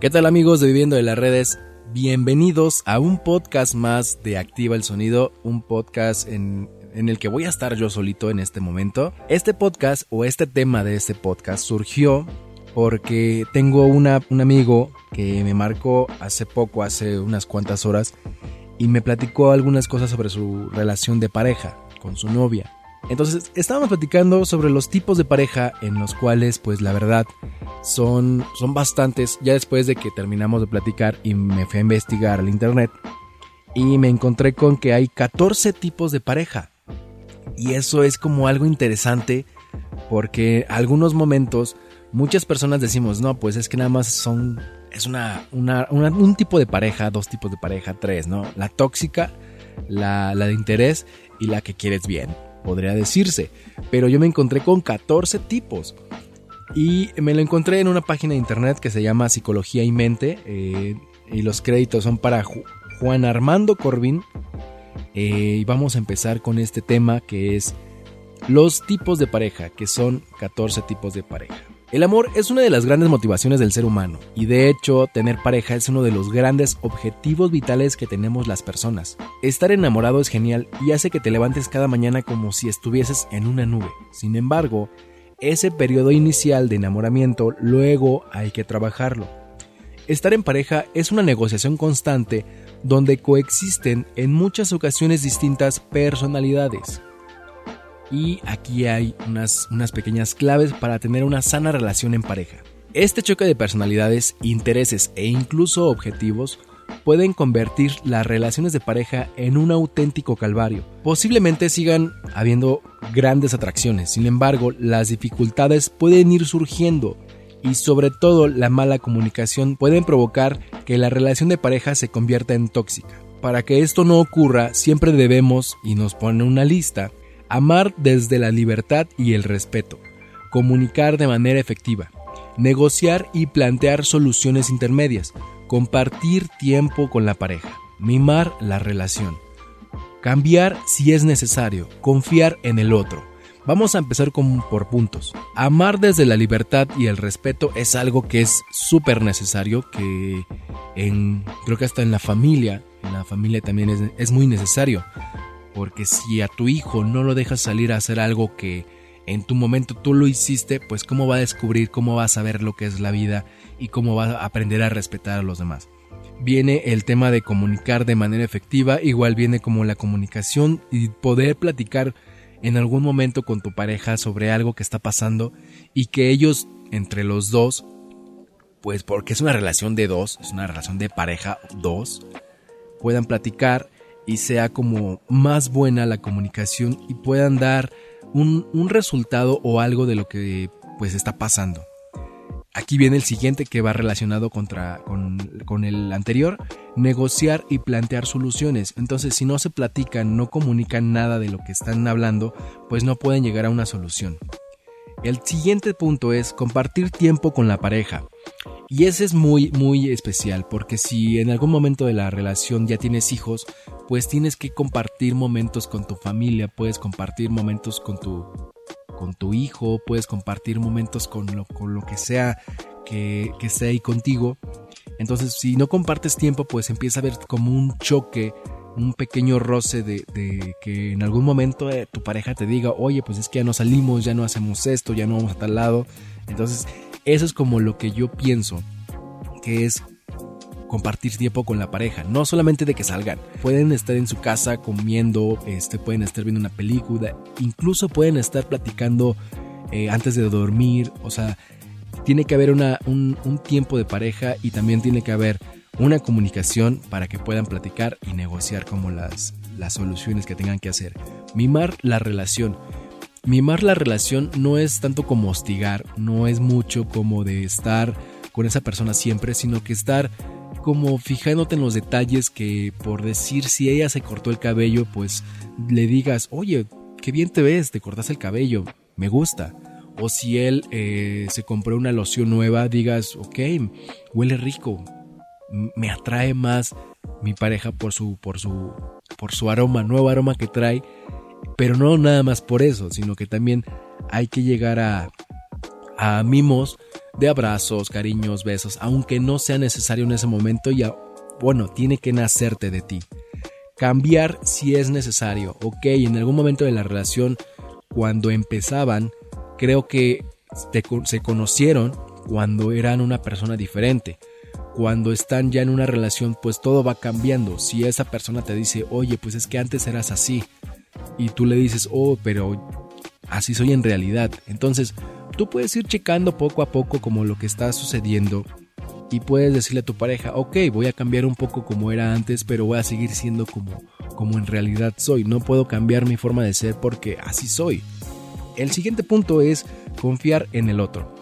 ¿Qué tal amigos de Viviendo de las Redes? Bienvenidos a un podcast más de Activa el Sonido, un podcast en, el que voy a estar yo solito en este momento. Este podcast o este tema de este podcast surgió porque tengo una, un amigo que me marcó hace poco, hace unas cuantas horas, y me platicó algunas cosas sobre su relación de pareja con su novia. Entonces estábamos platicando sobre los tipos de pareja en los cuales pues la verdad son, son bastantes. Ya después de que terminamos de platicar y me fui a investigar al internet y me encontré con que hay 14 tipos de pareja. Y eso es como algo interesante porque algunos momentos muchas personas decimos, no, pues es que nada más son, es una, un tipo de pareja, dos tipos de pareja, tres, ¿no? La tóxica, la, la de interés y la que quieres bien podría decirse, pero yo me encontré con 14 tipos. Y me lo encontré en una página de internet que se llama Psicología y Mente. Eh, y los créditos son para Juan Armando Corbin. Eh, y vamos a empezar con este tema que es los tipos de pareja, que son 14 tipos de pareja. El amor es una de las grandes motivaciones del ser humano y de hecho tener pareja es uno de los grandes objetivos vitales que tenemos las personas. Estar enamorado es genial y hace que te levantes cada mañana como si estuvieses en una nube. Sin embargo, ese periodo inicial de enamoramiento luego hay que trabajarlo. Estar en pareja es una negociación constante donde coexisten en muchas ocasiones distintas personalidades. Y aquí hay unas, unas pequeñas claves para tener una sana relación en pareja. Este choque de personalidades, intereses e incluso objetivos pueden convertir las relaciones de pareja en un auténtico calvario. Posiblemente sigan habiendo grandes atracciones, sin embargo, las dificultades pueden ir surgiendo y sobre todo la mala comunicación pueden provocar que la relación de pareja se convierta en tóxica. Para que esto no ocurra, siempre debemos, y nos pone una lista, Amar desde la libertad y el respeto. Comunicar de manera efectiva. Negociar y plantear soluciones intermedias. Compartir tiempo con la pareja. Mimar la relación. Cambiar si es necesario. Confiar en el otro. Vamos a empezar con, por puntos. Amar desde la libertad y el respeto es algo que es súper necesario, que en, creo que hasta en la familia, en la familia también es, es muy necesario. Porque si a tu hijo no lo dejas salir a hacer algo que en tu momento tú lo hiciste, pues cómo va a descubrir, cómo va a saber lo que es la vida y cómo va a aprender a respetar a los demás. Viene el tema de comunicar de manera efectiva, igual viene como la comunicación y poder platicar en algún momento con tu pareja sobre algo que está pasando y que ellos entre los dos, pues porque es una relación de dos, es una relación de pareja dos, puedan platicar y sea como más buena la comunicación y puedan dar un, resultado o algo de lo que pues está pasando. Aquí viene el siguiente que va relacionado contra, con, con, el anterior, negociar y plantear soluciones. Entonces, si no se platican, no comunican nada de lo que están hablando, pues no pueden llegar a una solución. El siguiente punto es compartir tiempo con la pareja. Y ese es muy, muy especial, porque si en algún momento de la relación ya tienes hijos, pues tienes que compartir momentos con tu familia, puedes compartir momentos con tu, con tu hijo, puedes compartir momentos con lo, con lo que sea que, que esté ahí contigo. Entonces, si no compartes tiempo, pues empieza a ver como un choque, un pequeño roce de, de que en algún momento eh, tu pareja te diga, oye, pues es que ya no salimos, ya no hacemos esto, ya no vamos a tal lado. Entonces, eso es como lo que yo pienso, que es compartir tiempo con la pareja, no solamente de que salgan, pueden estar en su casa comiendo, este, pueden estar viendo una película, incluso pueden estar platicando eh, antes de dormir, o sea, tiene que haber una, un, un tiempo de pareja y también tiene que haber una comunicación para que puedan platicar y negociar como las, las soluciones que tengan que hacer. Mimar la relación. Mimar la relación no es tanto como hostigar, no es mucho como de estar con esa persona siempre, sino que estar como fijándote en los detalles que por decir si ella se cortó el cabello, pues le digas, oye, qué bien te ves, te cortaste el cabello, me gusta. O si él eh, se compró una loción nueva, digas, ok, huele rico, me atrae más mi pareja por su, por su, por su aroma, nuevo aroma que trae pero no nada más por eso, sino que también hay que llegar a, a mimos de abrazos, cariños, besos, aunque no sea necesario en ese momento y bueno, tiene que nacerte de ti. Cambiar si es necesario. Ok, en algún momento de la relación, cuando empezaban, creo que se conocieron cuando eran una persona diferente. Cuando están ya en una relación, pues todo va cambiando. Si esa persona te dice, oye, pues es que antes eras así, y tú le dices, oh, pero así soy en realidad. Entonces, tú puedes ir checando poco a poco como lo que está sucediendo y puedes decirle a tu pareja, ok, voy a cambiar un poco como era antes, pero voy a seguir siendo como, como en realidad soy. No puedo cambiar mi forma de ser porque así soy. El siguiente punto es confiar en el otro.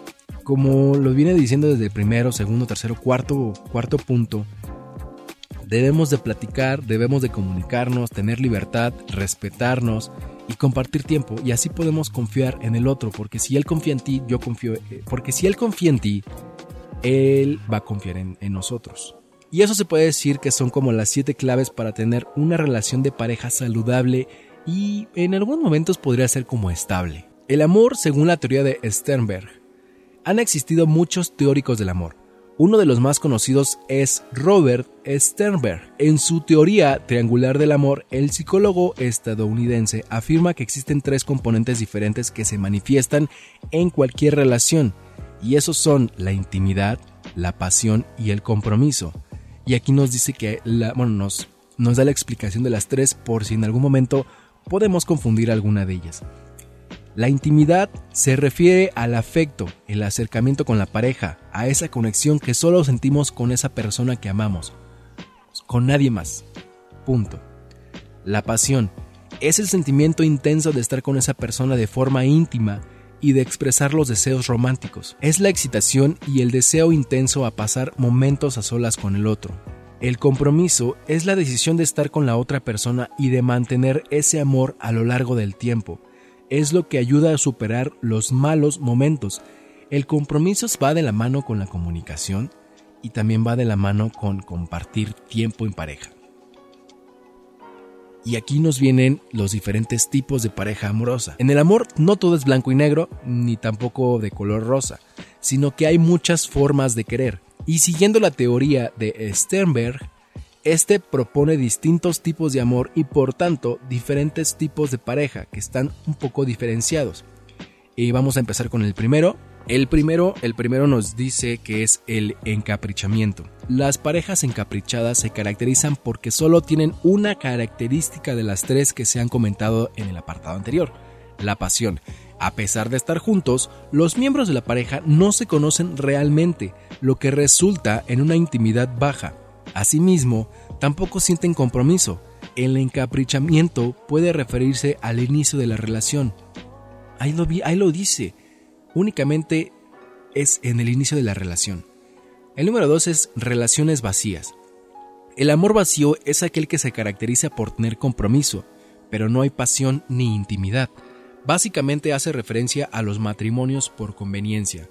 Como lo viene diciendo desde el primero, segundo, tercero, cuarto, cuarto punto, debemos de platicar, debemos de comunicarnos, tener libertad, respetarnos y compartir tiempo y así podemos confiar en el otro, porque si él confía en ti, yo confío, eh, porque si él confía en ti, él va a confiar en, en nosotros. Y eso se puede decir que son como las siete claves para tener una relación de pareja saludable y en algunos momentos podría ser como estable. El amor, según la teoría de Sternberg, han existido muchos teóricos del amor. Uno de los más conocidos es Robert Sternberg. En su teoría triangular del amor, el psicólogo estadounidense afirma que existen tres componentes diferentes que se manifiestan en cualquier relación, y esos son la intimidad, la pasión y el compromiso. Y aquí nos dice que la, bueno, nos, nos da la explicación de las tres por si en algún momento podemos confundir alguna de ellas. La intimidad se refiere al afecto, el acercamiento con la pareja, a esa conexión que solo sentimos con esa persona que amamos, con nadie más. Punto. La pasión es el sentimiento intenso de estar con esa persona de forma íntima y de expresar los deseos románticos. Es la excitación y el deseo intenso a pasar momentos a solas con el otro. El compromiso es la decisión de estar con la otra persona y de mantener ese amor a lo largo del tiempo es lo que ayuda a superar los malos momentos. El compromiso va de la mano con la comunicación y también va de la mano con compartir tiempo en pareja. Y aquí nos vienen los diferentes tipos de pareja amorosa. En el amor no todo es blanco y negro, ni tampoco de color rosa, sino que hay muchas formas de querer. Y siguiendo la teoría de Sternberg, este propone distintos tipos de amor y por tanto diferentes tipos de pareja que están un poco diferenciados. Y vamos a empezar con el primero. El primero, el primero nos dice que es el encaprichamiento. Las parejas encaprichadas se caracterizan porque solo tienen una característica de las tres que se han comentado en el apartado anterior, la pasión. A pesar de estar juntos, los miembros de la pareja no se conocen realmente, lo que resulta en una intimidad baja. Asimismo, tampoco sienten compromiso. El encaprichamiento puede referirse al inicio de la relación. Ahí lo, dice. Únicamente es en el inicio de la relación. El número dos es relaciones vacías. El amor vacío es aquel que se caracteriza por tener compromiso, pero no hay pasión ni intimidad. Básicamente hace referencia a los matrimonios por conveniencia.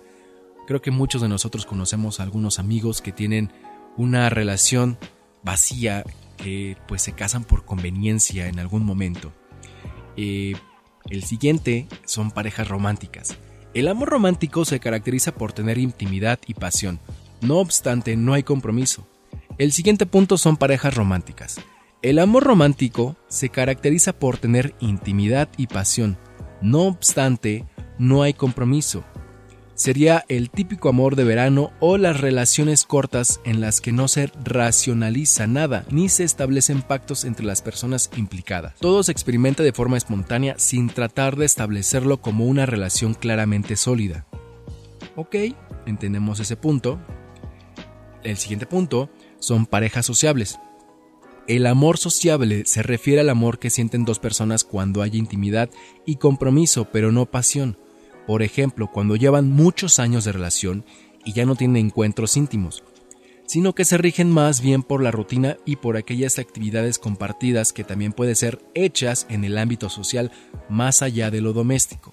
Creo que muchos de nosotros conocemos a algunos amigos que tienen una relación vacía que pues se casan por conveniencia en algún momento. Eh, el siguiente son parejas románticas. El amor romántico se caracteriza por tener intimidad y pasión. No obstante, no hay compromiso. El siguiente punto son parejas románticas. El amor romántico se caracteriza por tener intimidad y pasión. No obstante, no hay compromiso sería el típico amor de verano o las relaciones cortas en las que no se racionaliza nada ni se establecen pactos entre las personas implicadas. Todo se experimenta de forma espontánea sin tratar de establecerlo como una relación claramente sólida. Ok, entendemos ese punto. El siguiente punto son parejas sociables. El amor sociable se refiere al amor que sienten dos personas cuando hay intimidad y compromiso, pero no pasión por ejemplo, cuando llevan muchos años de relación y ya no tienen encuentros íntimos, sino que se rigen más bien por la rutina y por aquellas actividades compartidas que también pueden ser hechas en el ámbito social más allá de lo doméstico.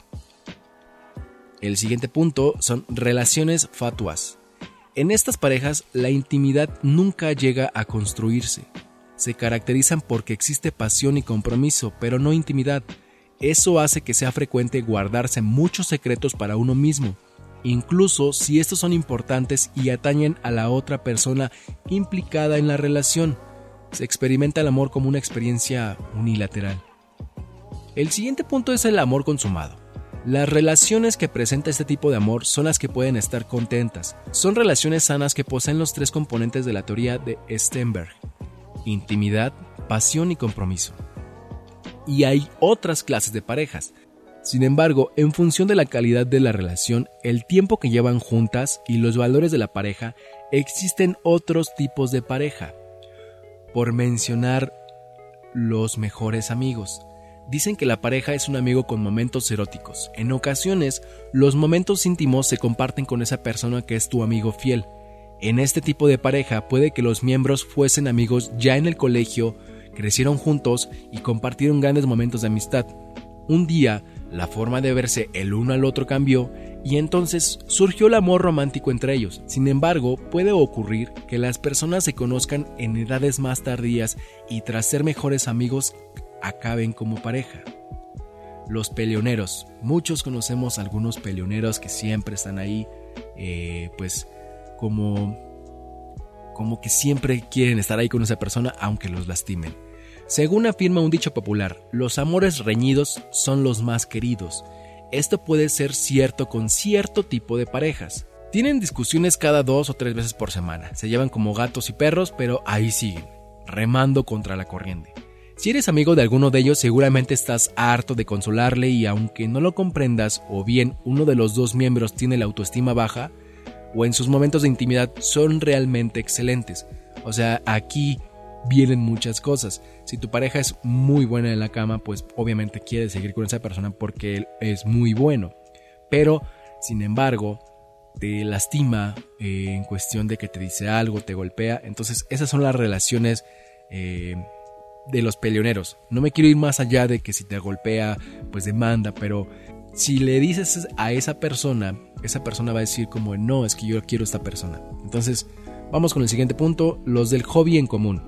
El siguiente punto son relaciones fatuas. En estas parejas la intimidad nunca llega a construirse. Se caracterizan porque existe pasión y compromiso, pero no intimidad. Eso hace que sea frecuente guardarse muchos secretos para uno mismo incluso si estos son importantes y atañen a la otra persona implicada en la relación. Se experimenta el amor como una experiencia unilateral. El siguiente punto es el amor consumado. Las relaciones que presenta este tipo de amor son las que pueden estar contentas. Son relaciones sanas que poseen los tres componentes de la teoría de Stenberg. Intimidad, pasión y compromiso. Y hay otras clases de parejas. Sin embargo, en función de la calidad de la relación, el tiempo que llevan juntas y los valores de la pareja, existen otros tipos de pareja. Por mencionar los mejores amigos. Dicen que la pareja es un amigo con momentos eróticos. En ocasiones, los momentos íntimos se comparten con esa persona que es tu amigo fiel. En este tipo de pareja puede que los miembros fuesen amigos ya en el colegio, crecieron juntos y compartieron grandes momentos de amistad. Un día, la forma de verse el uno al otro cambió y entonces surgió el amor romántico entre ellos. Sin embargo, puede ocurrir que las personas se conozcan en edades más tardías y tras ser mejores amigos acaben como pareja. Los peleoneros. Muchos conocemos algunos peleoneros que siempre están ahí, eh, pues como, como que siempre quieren estar ahí con esa persona aunque los lastimen. Según afirma un dicho popular, los amores reñidos son los más queridos. Esto puede ser cierto con cierto tipo de parejas. Tienen discusiones cada dos o tres veces por semana, se llevan como gatos y perros, pero ahí siguen, remando contra la corriente. Si eres amigo de alguno de ellos, seguramente estás harto de consolarle y aunque no lo comprendas o bien uno de los dos miembros tiene la autoestima baja, o en sus momentos de intimidad son realmente excelentes. O sea, aquí vienen muchas cosas. Si tu pareja es muy buena en la cama, pues obviamente quieres seguir con esa persona porque él es muy bueno. Pero, sin embargo, te lastima eh, en cuestión de que te dice algo, te golpea. Entonces, esas son las relaciones eh, de los peleoneros. No me quiero ir más allá de que si te golpea, pues demanda, pero si le dices a esa persona, esa persona va a decir como, no, es que yo quiero esta persona. Entonces, vamos con el siguiente punto, los del hobby en común.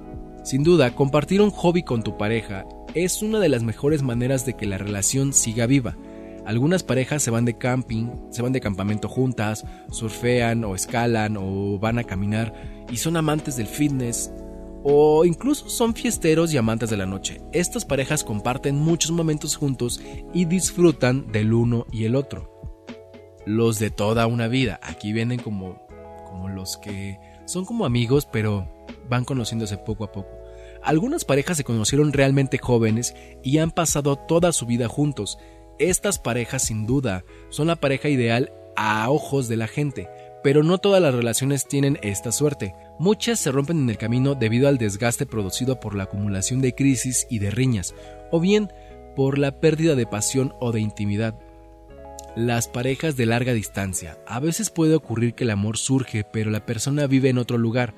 Sin duda, compartir un hobby con tu pareja es una de las mejores maneras de que la relación siga viva. Algunas parejas se van de camping, se van de campamento juntas, surfean o escalan o van a caminar y son amantes del fitness, o incluso son fiesteros y amantes de la noche. Estas parejas comparten muchos momentos juntos y disfrutan del uno y el otro. Los de toda una vida, aquí vienen como, como los que son como amigos pero van conociéndose poco a poco. Algunas parejas se conocieron realmente jóvenes y han pasado toda su vida juntos. Estas parejas sin duda son la pareja ideal a ojos de la gente, pero no todas las relaciones tienen esta suerte. Muchas se rompen en el camino debido al desgaste producido por la acumulación de crisis y de riñas, o bien por la pérdida de pasión o de intimidad. Las parejas de larga distancia. A veces puede ocurrir que el amor surge, pero la persona vive en otro lugar.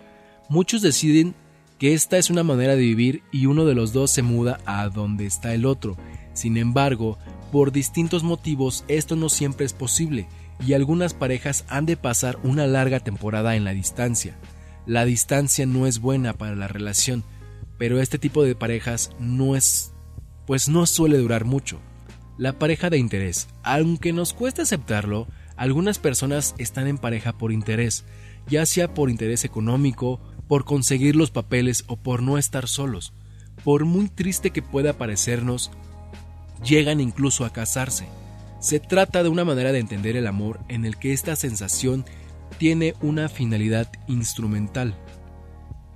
Muchos deciden que esta es una manera de vivir y uno de los dos se muda a donde está el otro. Sin embargo, por distintos motivos esto no siempre es posible y algunas parejas han de pasar una larga temporada en la distancia. La distancia no es buena para la relación, pero este tipo de parejas no es pues no suele durar mucho. La pareja de interés, aunque nos cueste aceptarlo, algunas personas están en pareja por interés, ya sea por interés económico, por conseguir los papeles o por no estar solos. Por muy triste que pueda parecernos, llegan incluso a casarse. Se trata de una manera de entender el amor en el que esta sensación tiene una finalidad instrumental.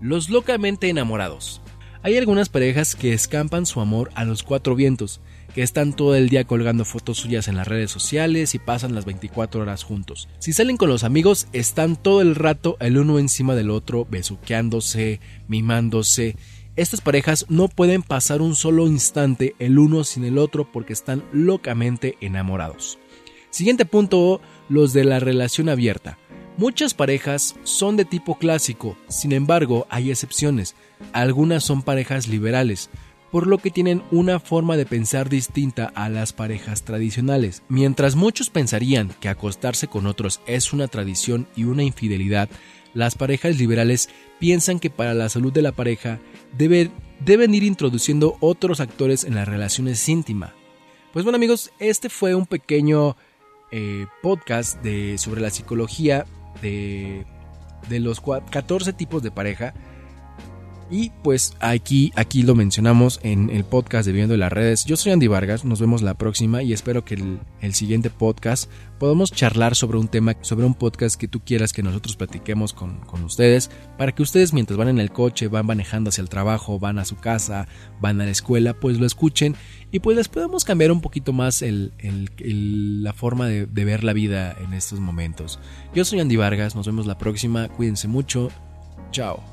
Los locamente enamorados. Hay algunas parejas que escampan su amor a los cuatro vientos, que están todo el día colgando fotos suyas en las redes sociales y pasan las 24 horas juntos. Si salen con los amigos, están todo el rato el uno encima del otro, besuqueándose, mimándose estas parejas no pueden pasar un solo instante el uno sin el otro porque están locamente enamorados. Siguiente punto, los de la relación abierta. Muchas parejas son de tipo clásico, sin embargo hay excepciones. Algunas son parejas liberales, por lo que tienen una forma de pensar distinta a las parejas tradicionales. Mientras muchos pensarían que acostarse con otros es una tradición y una infidelidad, las parejas liberales piensan que para la salud de la pareja deben ir introduciendo otros actores en las relaciones íntimas. Pues bueno amigos, este fue un pequeño eh, podcast de, sobre la psicología de, de los 14 tipos de pareja y pues aquí, aquí lo mencionamos en el podcast de Viviendo en las Redes. Yo soy Andy Vargas, nos vemos la próxima y espero que el, siguiente podcast podamos charlar sobre un tema, sobre un podcast que tú quieras que nosotros platiquemos con, ustedes, para que ustedes mientras van en el coche, van manejando hacia el trabajo, van a su casa, van a la escuela, pues lo escuchen y pues les podemos cambiar un poquito más la forma de ver la vida en estos momentos. Yo soy Andy Vargas, nos vemos la próxima, cuídense mucho, chao.